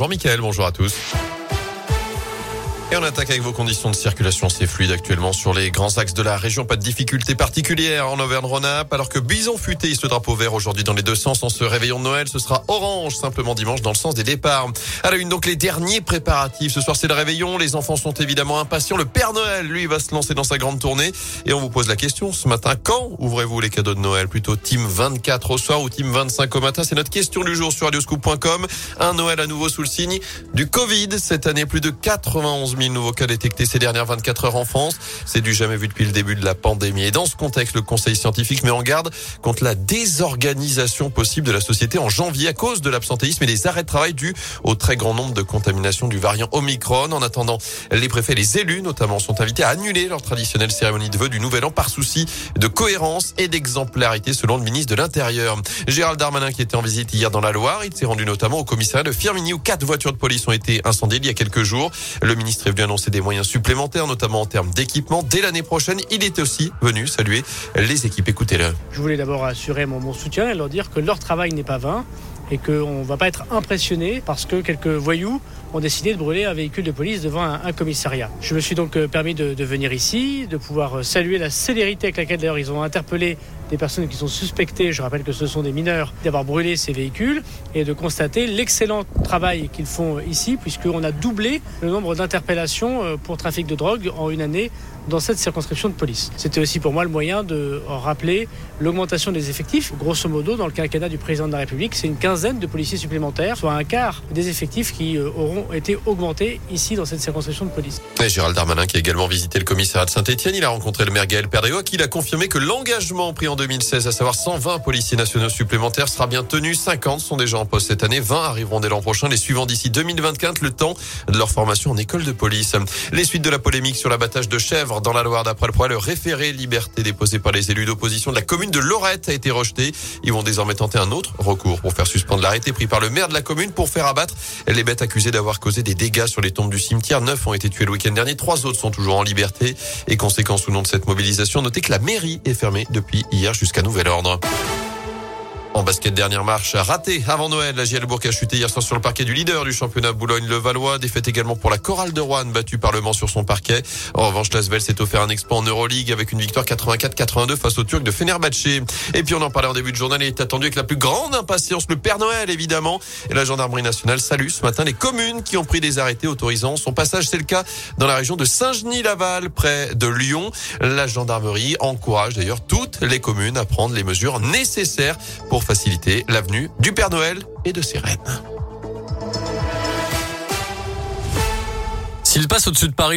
Jean-Michel, bonjour à tous. Et on attaque avec vos conditions de circulation. C'est fluide actuellement sur les grands axes de la région. Pas de difficultés particulières en Auvergne-Rhône-Alpes. Alors que Bison futé ce drapeau vert aujourd'hui dans les deux sens en ce réveillon de Noël. Ce sera orange simplement dimanche dans le sens des départs. À la une, donc les derniers préparatifs. Ce soir, c'est le réveillon. Les enfants sont évidemment impatients. Le Père Noël, lui, va se lancer dans sa grande tournée. Et on vous pose la question ce matin. Quand ouvrez-vous les cadeaux de Noël? Plutôt team 24 au soir ou team 25 au matin? C'est notre question du jour sur radioscoop.com. Un Noël à nouveau sous le signe du Covid. Cette année, plus de 91 000 nouveaux cas détectés ces dernières 24 heures en France. C'est du jamais vu depuis le début de la pandémie. Et dans ce contexte, le Conseil scientifique met en garde contre la désorganisation possible de la société en janvier à cause de l'absentéisme et des arrêts de travail dus au très grand nombre de contaminations du variant Omicron. En attendant, les préfets et les élus notamment sont invités à annuler leur traditionnelle cérémonie de vœux du Nouvel An par souci de cohérence et d'exemplarité selon le ministre de l'Intérieur. Gérald Darmanin qui était en visite hier dans la Loire, il s'est rendu notamment au commissariat de Firminy où quatre voitures de police ont été incendiées il y a quelques jours. Le ministre est venu annoncer des moyens supplémentaires, notamment en termes d'équipement. Dès l'année prochaine, il était aussi venu saluer les équipes. Écoutez-le. Je voulais d'abord assurer mon, soutien et leur dire que leur travail n'est pas vain et qu'on ne va pas être impressionné parce que quelques voyous ont décidé de brûler un véhicule de police devant un, un commissariat. Je me suis donc euh, permis de, de, venir ici, de pouvoir euh, saluer la célérité avec laquelle d'ailleurs ils ont interpellé des personnes qui sont suspectées, je rappelle que ce sont des mineurs, d'avoir brûlé ces véhicules et de constater l'excellent travail qu'ils font ici puisqu'on a doublé le nombre d'interpellations euh, pour trafic de drogue en une année dans cette circonscription de police. C'était aussi pour moi le moyen de rappeler l'augmentation des effectifs. Grosso modo, dans le quinquennat du président de la République, c'est une quinzaine de policiers supplémentaires, soit un quart des effectifs qui auront été augmentés ici dans cette circonscription de police. Gérald Darmanin qui a également visité le commissariat de Saint-Etienne, il a rencontré le maire Gaël qui a confirmé que l'engagement pris en 2016, à savoir 120 policiers nationaux supplémentaires, sera bien tenu. 50 sont déjà en poste cette année, 20 arriveront dès l'an prochain, les suivants d'ici 2024, le temps de leur formation en école de police. Les suites de la polémique sur l'abattage de chèvres dans la Loire d'après le point, le référé liberté déposé par les élus d'opposition de la commune de Lorette a été rejeté. Ils vont désormais tenter un autre recours pour faire suspendre l'arrêté pris par le maire de la commune pour faire abattre les bêtes accusées d'avoir causé des dégâts sur les tombes du cimetière. Neuf ont été tués le week-end dernier. Trois autres sont toujours en liberté. Et conséquence ou non de cette mobilisation, notez que la mairie est fermée depuis hier jusqu'à nouvel ordre. En basket, dernière marche ratée avant Noël. La JL a chuté hier soir sur le parquet du leader du championnat Boulogne-le-Valois. Défaite également pour la chorale de Rouen, battue par le Mans sur son parquet. En revanche, Lasvel s'est offert un exploit en Euroleague avec une victoire 84-82 face aux Turcs de Fenerbahçe. Et puis on en parlait en début de journal. Il est attendu avec la plus grande impatience le Père Noël, évidemment. Et la gendarmerie nationale salue ce matin les communes qui ont pris des arrêtés autorisant son passage. C'est le cas dans la région de Saint-Genis-Laval, près de Lyon. La gendarmerie encourage d'ailleurs toutes les communes à prendre les mesures nécessaires pour faciliter l'avenue du Père Noël et de ses reines. S'il passe au-dessus de Paris,